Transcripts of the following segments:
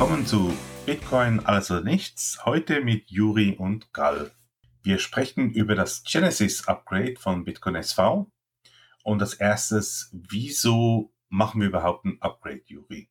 Willkommen zu Bitcoin alles oder nichts. Heute mit Juri und Gall. Wir sprechen über das Genesis Upgrade von Bitcoin SV. Und als erstes, wieso machen wir überhaupt ein Upgrade, Juri?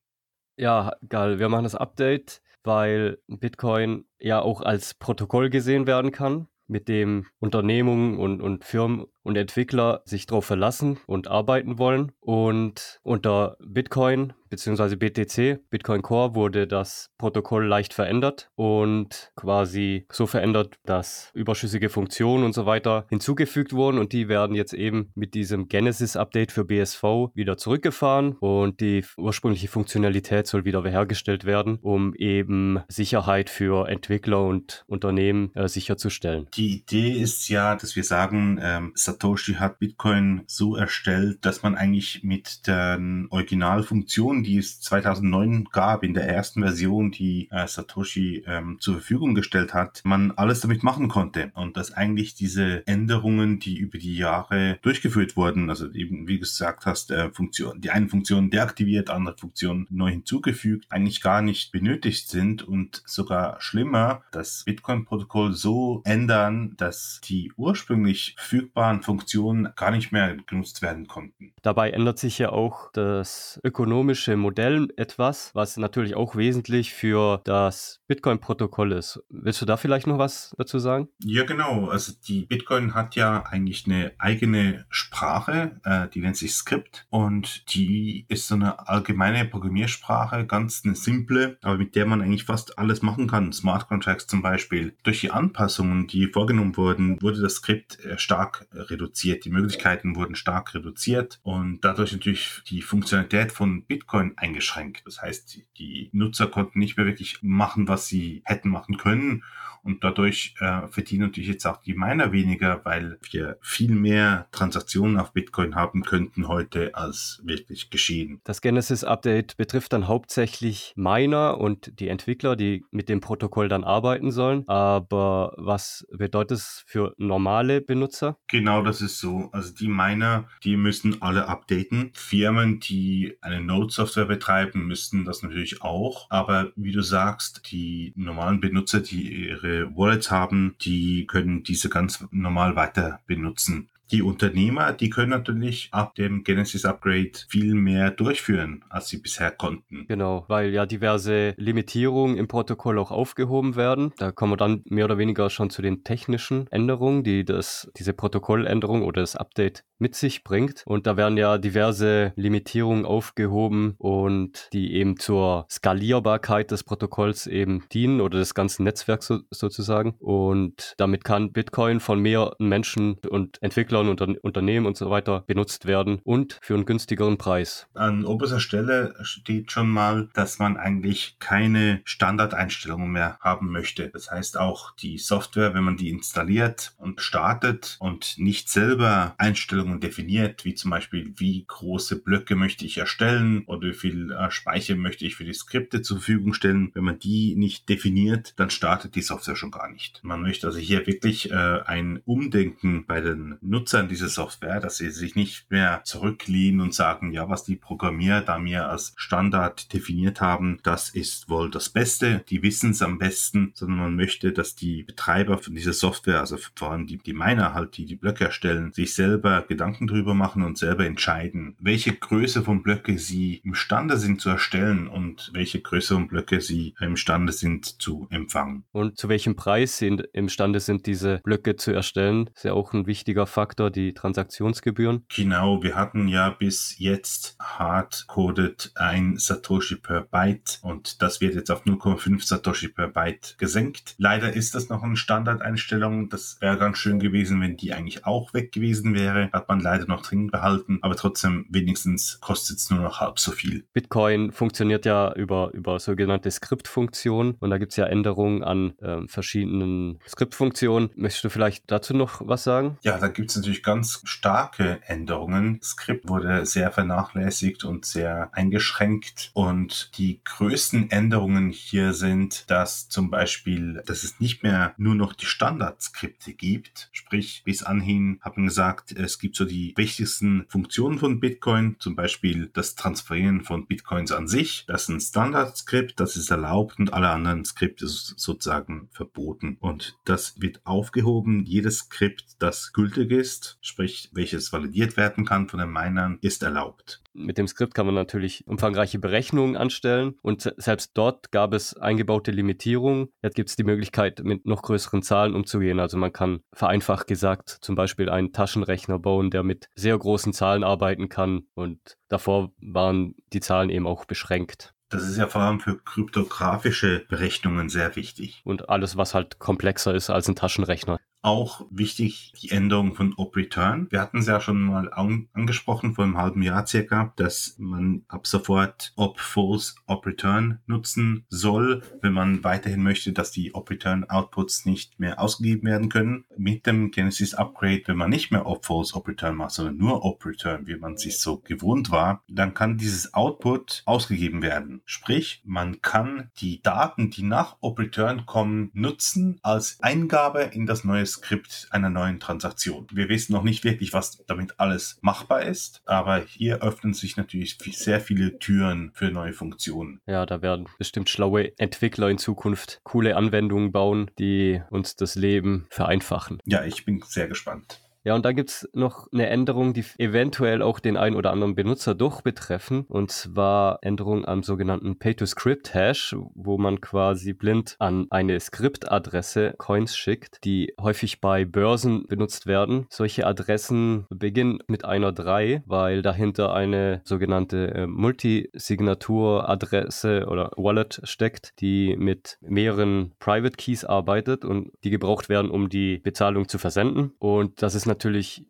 Ja, Gall, wir machen das Update, weil Bitcoin ja auch als Protokoll gesehen werden kann, mit dem Unternehmungen und, und Firmen und Entwickler sich darauf verlassen und arbeiten wollen. Und unter Bitcoin bzw. BTC, Bitcoin Core, wurde das Protokoll leicht verändert und quasi so verändert, dass überschüssige Funktionen und so weiter hinzugefügt wurden und die werden jetzt eben mit diesem Genesis-Update für BSV wieder zurückgefahren und die ursprüngliche Funktionalität soll wieder hergestellt werden, um eben Sicherheit für Entwickler und Unternehmen äh, sicherzustellen. Die Idee ist ja, dass wir sagen, ähm, Satoshi hat Bitcoin so erstellt, dass man eigentlich mit den Originalfunktionen, die es 2009 gab, in der ersten Version, die äh, Satoshi ähm, zur Verfügung gestellt hat, man alles damit machen konnte. Und dass eigentlich diese Änderungen, die über die Jahre durchgeführt wurden, also eben, wie du gesagt hast, äh, Funktion, die eine Funktion deaktiviert, andere Funktion neu hinzugefügt, eigentlich gar nicht benötigt sind und sogar schlimmer, das Bitcoin-Protokoll so ändern, dass die ursprünglich verfügbaren Funktionen gar nicht mehr genutzt werden konnten. Dabei ändert sich ja auch das ökonomische Modell etwas, was natürlich auch wesentlich für das Bitcoin-Protokoll ist. Willst du da vielleicht noch was dazu sagen? Ja, genau. Also die Bitcoin hat ja eigentlich eine eigene Sprache, äh, die nennt sich Script und die ist so eine allgemeine Programmiersprache, ganz eine simple, aber mit der man eigentlich fast alles machen kann. Smart Contracts zum Beispiel. Durch die Anpassungen, die vorgenommen wurden, wurde das Skript äh, stark reduziert. Die Möglichkeiten wurden stark reduziert und dadurch natürlich die Funktionalität von Bitcoin eingeschränkt. Das heißt, die Nutzer konnten nicht mehr wirklich machen, was sie hätten machen können und dadurch äh, verdienen natürlich jetzt auch die Miner weniger, weil wir viel mehr Transaktionen auf Bitcoin haben könnten heute, als wirklich geschehen. Das Genesis-Update betrifft dann hauptsächlich Miner und die Entwickler, die mit dem Protokoll dann arbeiten sollen. Aber was bedeutet es für normale Benutzer? Genau, das ist so. Also die Miner, die müssen alle updaten. Firmen, die eine Node-Software betreiben, müssten das natürlich auch. Aber wie du sagst, die normalen Benutzer, die ihre ihre Wallets haben, die können diese ganz normal weiter benutzen. Die Unternehmer, die können natürlich ab dem Genesis Upgrade viel mehr durchführen, als sie bisher konnten. Genau, weil ja diverse Limitierungen im Protokoll auch aufgehoben werden. Da kommen wir dann mehr oder weniger schon zu den technischen Änderungen, die das, diese Protokolländerung oder das Update mit sich bringt. Und da werden ja diverse Limitierungen aufgehoben und die eben zur Skalierbarkeit des Protokolls eben dienen oder des ganzen Netzwerks so, sozusagen. Und damit kann Bitcoin von mehr Menschen und Entwicklern und Unter Unternehmen und so weiter benutzt werden und für einen günstigeren Preis. An oberster Stelle steht schon mal, dass man eigentlich keine Standardeinstellungen mehr haben möchte. Das heißt auch die Software, wenn man die installiert und startet und nicht selber Einstellungen definiert, wie zum Beispiel, wie große Blöcke möchte ich erstellen oder wie viel äh, Speicher möchte ich für die Skripte zur Verfügung stellen. Wenn man die nicht definiert, dann startet die Software schon gar nicht. Man möchte also hier wirklich äh, ein Umdenken bei den Nutzern dieser Software, dass sie sich nicht mehr zurücklehnen und sagen, ja, was die Programmierer da mir als Standard definiert haben, das ist wohl das Beste, die wissen es am besten, sondern man möchte, dass die Betreiber von dieser Software, also vor allem die, die Miner halt, die die Blöcke erstellen, sich selber Gedanken drüber machen und selber entscheiden, welche Größe von Blöcke sie imstande sind zu erstellen und welche Größe von Blöcke sie imstande sind zu empfangen. Und zu welchem Preis sie imstande sind, diese Blöcke zu erstellen, ist ja auch ein wichtiger Faktor, die Transaktionsgebühren. Genau, wir hatten ja bis jetzt hardcoded ein Satoshi per Byte und das wird jetzt auf 0,5 Satoshi per Byte gesenkt. Leider ist das noch eine Standardeinstellung. Das wäre ganz schön gewesen, wenn die eigentlich auch weg gewesen wäre. Hat man leider noch drin behalten, aber trotzdem wenigstens kostet es nur noch halb so viel. Bitcoin funktioniert ja über, über sogenannte Skriptfunktionen und da gibt es ja Änderungen an äh, verschiedenen Skriptfunktionen. Möchtest du vielleicht dazu noch was sagen? Ja, da gibt es natürlich natürlich ganz starke Änderungen. Das Skript wurde sehr vernachlässigt und sehr eingeschränkt. Und die größten Änderungen hier sind, dass zum Beispiel, dass es nicht mehr nur noch die Standardskripte gibt. Sprich, bis anhin haben gesagt, es gibt so die wichtigsten Funktionen von Bitcoin, zum Beispiel das Transferieren von Bitcoins an sich. Das ist ein Standardskript, das ist erlaubt und alle anderen Skripte sozusagen verboten. Und das wird aufgehoben. Jedes Skript, das gültig ist, sprich welches validiert werden kann von den Minern, ist erlaubt. Mit dem Skript kann man natürlich umfangreiche Berechnungen anstellen und selbst dort gab es eingebaute Limitierungen. Jetzt gibt es die Möglichkeit, mit noch größeren Zahlen umzugehen. Also man kann vereinfacht gesagt zum Beispiel einen Taschenrechner bauen, der mit sehr großen Zahlen arbeiten kann und davor waren die Zahlen eben auch beschränkt. Das ist ja vor allem für kryptografische Berechnungen sehr wichtig. Und alles, was halt komplexer ist als ein Taschenrechner. Auch wichtig die Änderung von OP-Return. Wir hatten es ja schon mal an angesprochen vor einem halben Jahr circa, dass man ab sofort OP-False OP-Return nutzen soll, wenn man weiterhin möchte, dass die OP-Return-Outputs nicht mehr ausgegeben werden können. Mit dem Genesis Upgrade, wenn man nicht mehr OP-False OP-Return macht, sondern nur OP-Return, wie man sich so gewohnt war, dann kann dieses Output ausgegeben werden. Sprich, man kann die Daten, die nach OP-Return kommen, nutzen als Eingabe in das neue Skript einer neuen Transaktion. Wir wissen noch nicht wirklich, was damit alles machbar ist, aber hier öffnen sich natürlich sehr viele Türen für neue Funktionen. Ja, da werden bestimmt schlaue Entwickler in Zukunft coole Anwendungen bauen, die uns das Leben vereinfachen. Ja, ich bin sehr gespannt. Ja, und dann gibt es noch eine Änderung, die eventuell auch den einen oder anderen Benutzer doch betreffen. Und zwar Änderung am sogenannten Pay-to-Script-Hash, wo man quasi blind an eine Skriptadresse Coins schickt, die häufig bei Börsen benutzt werden. Solche Adressen beginnen mit einer 3, weil dahinter eine sogenannte äh, Multisignatur-Adresse oder Wallet steckt, die mit mehreren Private Keys arbeitet und die gebraucht werden, um die Bezahlung zu versenden. Und das ist natürlich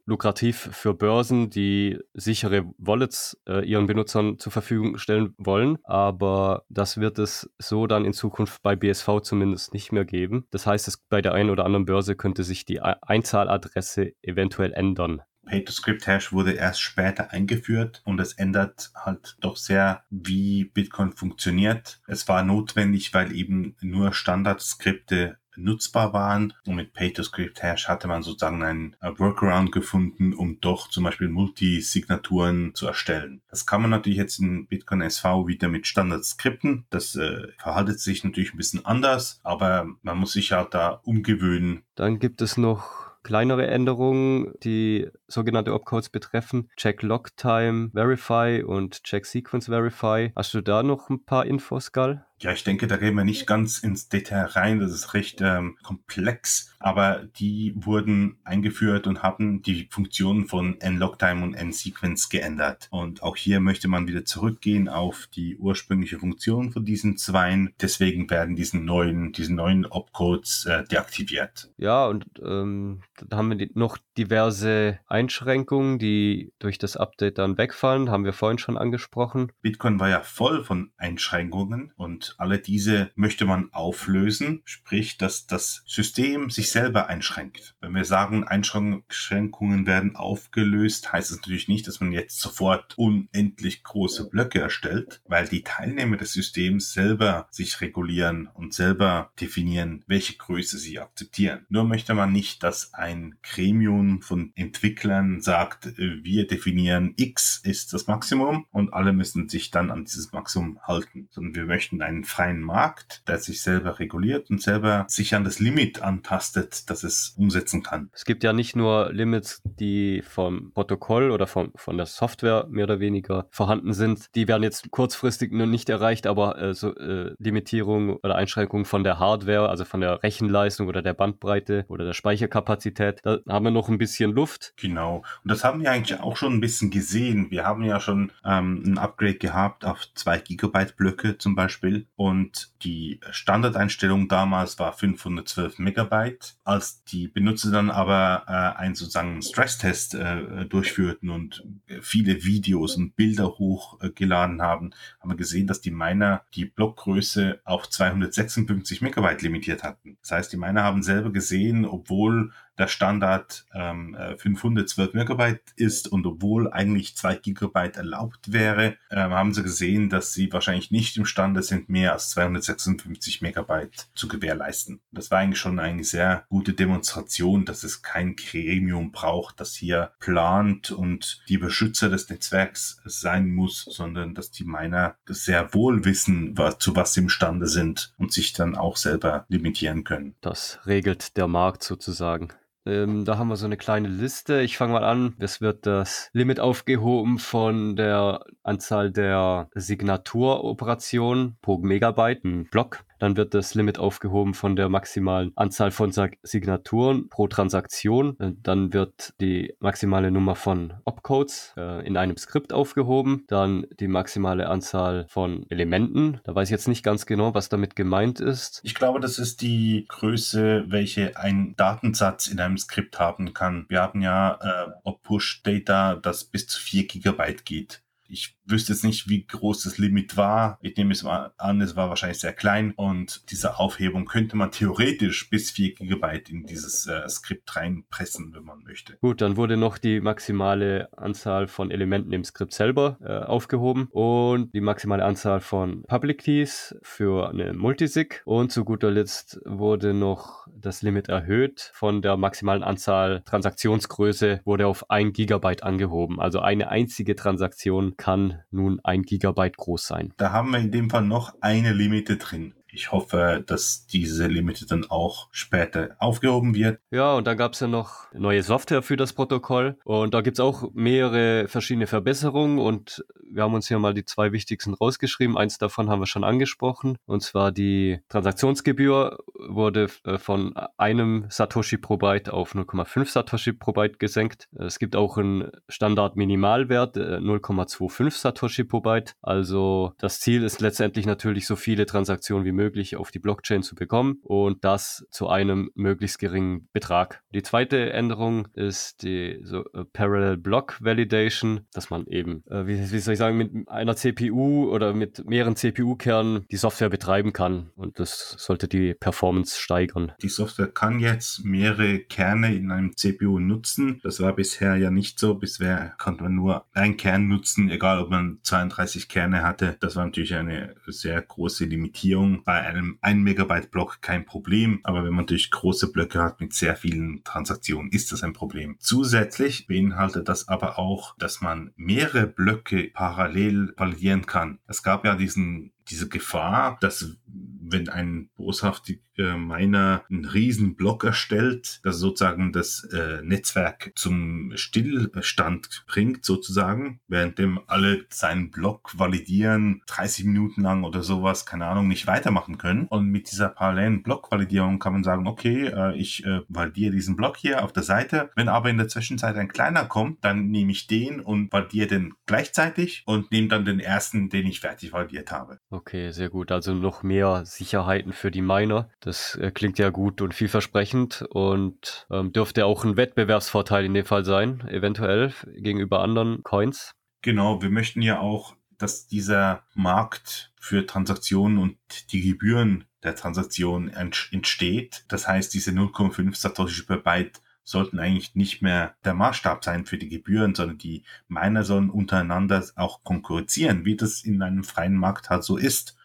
lukrativ für Börsen, die sichere Wallets äh, ihren Benutzern zur Verfügung stellen wollen. Aber das wird es so dann in Zukunft bei BSV zumindest nicht mehr geben. Das heißt, es, bei der einen oder anderen Börse könnte sich die Einzahladresse eventuell ändern. Pay-to-Script-Hash wurde erst später eingeführt und es ändert halt doch sehr, wie Bitcoin funktioniert. Es war notwendig, weil eben nur Standardskripte nutzbar waren. Und mit Pay-to-Script-Hash hatte man sozusagen einen Workaround gefunden, um doch zum Beispiel Multisignaturen zu erstellen. Das kann man natürlich jetzt in Bitcoin SV wieder mit Standardskripten. Das äh, verhaltet sich natürlich ein bisschen anders, aber man muss sich halt da umgewöhnen. Dann gibt es noch kleinere Änderungen, die sogenannte Opcodes betreffen. Check Log Time Verify und Check Sequence Verify. Hast du da noch ein paar Infos, Gal? Ja, ich denke, da gehen wir nicht ganz ins Detail rein. Das ist recht ähm, komplex, aber die wurden eingeführt und haben die Funktionen von N-Logtime und N-Sequence geändert. Und auch hier möchte man wieder zurückgehen auf die ursprüngliche Funktion von diesen zweien. Deswegen werden diesen neuen, diesen neuen Opcodes äh, deaktiviert. Ja, und ähm, da haben wir noch diverse Einschränkungen, die durch das Update dann wegfallen. Haben wir vorhin schon angesprochen. Bitcoin war ja voll von Einschränkungen und alle diese möchte man auflösen, sprich, dass das System sich selber einschränkt. Wenn wir sagen, Einschränkungen werden aufgelöst, heißt es natürlich nicht, dass man jetzt sofort unendlich große Blöcke erstellt, weil die Teilnehmer des Systems selber sich regulieren und selber definieren, welche Größe sie akzeptieren. Nur möchte man nicht, dass ein Gremium von Entwicklern sagt, äh, wir definieren X ist das Maximum und alle müssen sich dann an dieses Maximum halten, sondern wir möchten einen einen freien Markt, der sich selber reguliert und selber sich an das Limit antastet, das es umsetzen kann. Es gibt ja nicht nur Limits, die vom Protokoll oder vom, von der Software mehr oder weniger vorhanden sind. Die werden jetzt kurzfristig nur nicht erreicht, aber äh, so, äh, Limitierung oder Einschränkung von der Hardware, also von der Rechenleistung oder der Bandbreite oder der Speicherkapazität, da haben wir noch ein bisschen Luft. Genau. Und das haben wir eigentlich auch schon ein bisschen gesehen. Wir haben ja schon ähm, ein Upgrade gehabt auf 2 Gigabyte Blöcke zum Beispiel und die Standardeinstellung damals war 512 Megabyte. Als die Benutzer dann aber äh, einen sozusagen Stresstest äh, durchführten und viele Videos und Bilder hochgeladen haben, haben wir gesehen, dass die Miner die Blockgröße auf 256 Megabyte limitiert hatten. Das heißt, die Miner haben selber gesehen, obwohl der Standard ähm, 512 äh, Megabyte ist und obwohl eigentlich 2 Gigabyte erlaubt wäre, äh, haben sie gesehen, dass sie wahrscheinlich nicht imstande sind, mehr als 256 Megabyte zu gewährleisten. Das war eigentlich schon eine sehr gute Demonstration, dass es kein Gremium braucht, das hier plant und die Beschützer des Netzwerks sein muss, sondern dass die Miner sehr wohl wissen, was, zu was sie imstande sind und sich dann auch selber limitieren können. Das regelt der Markt sozusagen. Ähm, da haben wir so eine kleine Liste. Ich fange mal an. Es wird das Limit aufgehoben von der Anzahl der Signaturoperationen pro Megabyte, ein Block. Dann wird das Limit aufgehoben von der maximalen Anzahl von Signaturen pro Transaktion. Äh, dann wird die maximale Nummer von Opcodes äh, in einem Skript aufgehoben. Dann die maximale Anzahl von Elementen. Da weiß ich jetzt nicht ganz genau, was damit gemeint ist. Ich glaube, das ist die Größe, welche ein Datensatz in einem Skript haben kann. Wir haben ja äh, Push Data, das bis zu 4 Gigabyte geht. Ich wüsste jetzt nicht, wie groß das Limit war. Ich nehme es mal an, es war wahrscheinlich sehr klein und diese Aufhebung könnte man theoretisch bis 4 GB in dieses äh, Skript reinpressen, wenn man möchte. Gut, dann wurde noch die maximale Anzahl von Elementen im Skript selber äh, aufgehoben und die maximale Anzahl von Public Keys für eine Multisig und zu guter Letzt wurde noch das Limit erhöht von der maximalen Anzahl Transaktionsgröße wurde auf 1 GB angehoben. Also eine einzige Transaktion kann nun ein Gigabyte groß sein. Da haben wir in dem Fall noch eine Limite drin ich hoffe, dass diese Limite dann auch später aufgehoben wird. Ja, und dann gab es ja noch neue Software für das Protokoll. Und da gibt es auch mehrere verschiedene Verbesserungen. Und wir haben uns hier mal die zwei wichtigsten rausgeschrieben. Eins davon haben wir schon angesprochen. Und zwar die Transaktionsgebühr wurde äh, von einem Satoshi pro Byte auf 0,5 Satoshi pro Byte gesenkt. Es gibt auch einen Standard-Minimalwert, 0,25 äh, Satoshi pro Byte. Also das Ziel ist letztendlich natürlich so viele Transaktionen wie möglich auf die Blockchain zu bekommen und das zu einem möglichst geringen Betrag. Die zweite Änderung ist die so, uh, Parallel Block Validation, dass man eben, äh, wie, wie, soll ich sagen, mit einer CPU oder mit mehreren CPU-Kernen die Software betreiben kann und das sollte die Performance steigern. Die Software kann jetzt mehrere Kerne in einem CPU nutzen. Das war bisher ja nicht so. Bisher konnte man nur einen Kern nutzen, egal ob man 32 Kerne hatte. Das war natürlich eine sehr große Limitierung bei einem 1 Megabyte Block kein Problem, aber wenn man durch große Blöcke hat mit sehr vielen Transaktionen, ist das ein Problem. Zusätzlich beinhaltet das aber auch, dass man mehrere Blöcke parallel validieren kann. Es gab ja diesen diese Gefahr, dass wenn ein boshaftiger Miner einen riesen Block erstellt, das sozusagen das äh, Netzwerk zum Stillstand bringt, sozusagen, währenddem alle seinen Block validieren, 30 Minuten lang oder sowas, keine Ahnung, nicht weitermachen können. Und mit dieser parallelen Blockvalidierung kann man sagen, okay, äh, ich äh, validiere diesen Block hier auf der Seite. Wenn aber in der Zwischenzeit ein kleiner kommt, dann nehme ich den und validiere den gleichzeitig und nehme dann den ersten, den ich fertig validiert habe. Okay, sehr gut. Also noch mehr Sicherheiten für die Miner. Das äh, klingt ja gut und vielversprechend und ähm, dürfte auch ein Wettbewerbsvorteil in dem Fall sein, eventuell gegenüber anderen Coins. Genau, wir möchten ja auch, dass dieser Markt für Transaktionen und die Gebühren der Transaktion entsteht. Das heißt, diese 0,5 Satoshi per Byte sollten eigentlich nicht mehr der Maßstab sein für die Gebühren, sondern die Miner sollen untereinander auch konkurrieren, wie das in einem freien Markt halt so ist.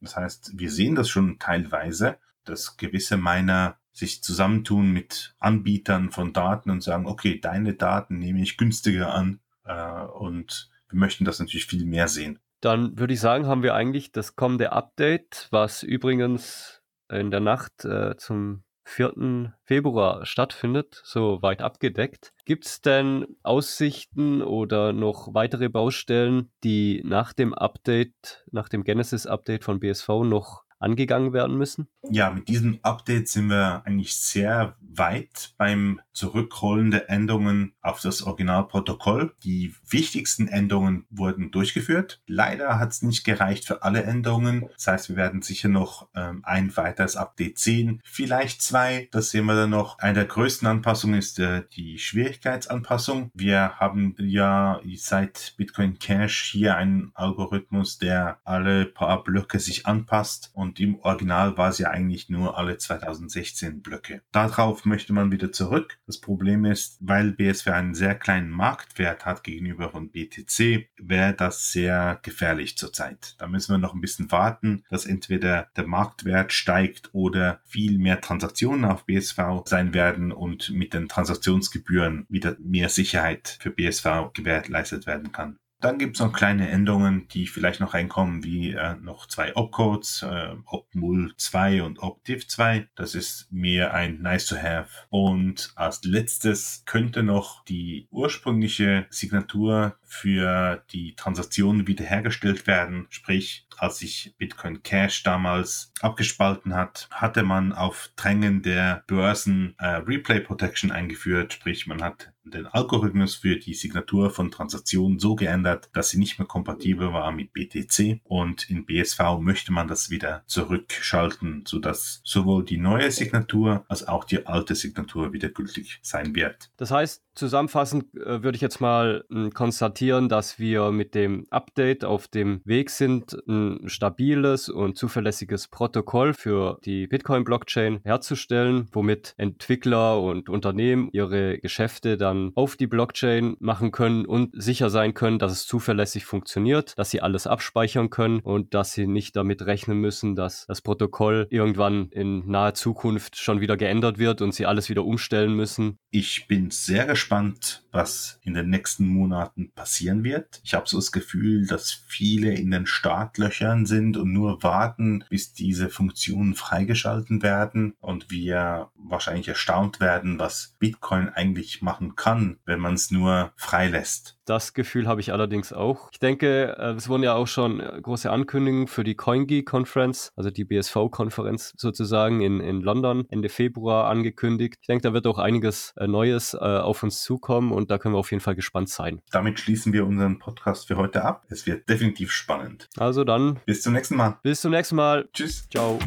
Das heißt, wir sehen das schon teilweise, dass gewisse Miner sich zusammentun mit Anbietern von Daten und sagen, okay, deine Daten nehme ich günstiger an äh, und wir möchten das natürlich viel mehr sehen. Dann würde ich sagen, haben wir eigentlich das kommende Update, was übrigens in der Nacht äh, zum 4. Februar stattfindet, so weit abgedeckt. Gibt es denn Aussichten oder noch weitere Baustellen, die nach dem Update, nach dem Genesis-Update von BSV noch angegangen werden müssen? Ja, mit diesem Update sind wir eigentlich sehr weit beim zurückrollende Änderungen auf das Originalprotokoll. Die wichtigsten Änderungen wurden durchgeführt. Leider hat es nicht gereicht für alle Änderungen. Das heißt, wir werden sicher noch ähm, ein weiteres Update sehen. Vielleicht zwei, das sehen wir dann noch. Eine der größten Anpassungen ist äh, die Schwierigkeitsanpassung. Wir haben ja seit Bitcoin Cash hier einen Algorithmus, der alle paar Blöcke sich anpasst und im Original war es ja eigentlich nur alle 2016 Blöcke. Darauf möchte man wieder zurück. Das Problem ist, weil BSV einen sehr kleinen Marktwert hat gegenüber von BTC, wäre das sehr gefährlich zurzeit. Da müssen wir noch ein bisschen warten, dass entweder der Marktwert steigt oder viel mehr Transaktionen auf BSV sein werden und mit den Transaktionsgebühren wieder mehr Sicherheit für BSV gewährleistet werden kann. Dann gibt es noch kleine Änderungen, die vielleicht noch reinkommen, wie äh, noch zwei Opcodes, äh, OpMul 2 und OpDiv 2. Das ist mir ein nice to have. Und als letztes könnte noch die ursprüngliche Signatur für die Transaktionen wiederhergestellt werden. Sprich, als sich Bitcoin Cash damals abgespalten hat, hatte man auf Drängen der Börsen äh, Replay Protection eingeführt. Sprich, man hat den Algorithmus für die Signatur von Transaktionen so geändert, dass sie nicht mehr kompatibel war mit BTC und in BSV möchte man das wieder zurückschalten, sodass sowohl die neue Signatur als auch die alte Signatur wieder gültig sein wird. Das heißt, zusammenfassend äh, würde ich jetzt mal äh, konstatieren, dass wir mit dem Update auf dem Weg sind, ein stabiles und zuverlässiges Protokoll für die Bitcoin-Blockchain herzustellen, womit Entwickler und Unternehmen ihre Geschäfte dann auf die Blockchain machen können und sicher sein können, dass es zuverlässig funktioniert, dass sie alles abspeichern können und dass sie nicht damit rechnen müssen, dass das Protokoll irgendwann in naher Zukunft schon wieder geändert wird und sie alles wieder umstellen müssen. Ich bin sehr gespannt, was in den nächsten Monaten passieren wird. Ich habe so das Gefühl, dass viele in den Startlöchern sind und nur warten, bis diese Funktionen freigeschalten werden und wir wahrscheinlich erstaunt werden, was Bitcoin eigentlich machen kann, wenn man es nur freilässt. Das Gefühl habe ich allerdings auch. Ich denke, äh, es wurden ja auch schon äh, große Ankündigungen für die CoinGeek Conference, also die BSV-Konferenz sozusagen in, in London Ende Februar angekündigt. Ich denke, da wird auch einiges äh, Neues auf uns zukommen und da können wir auf jeden Fall gespannt sein. Damit schließen wir unseren Podcast für heute ab. Es wird definitiv spannend. Also dann. Bis zum nächsten Mal. Bis zum nächsten Mal. Tschüss. Ciao.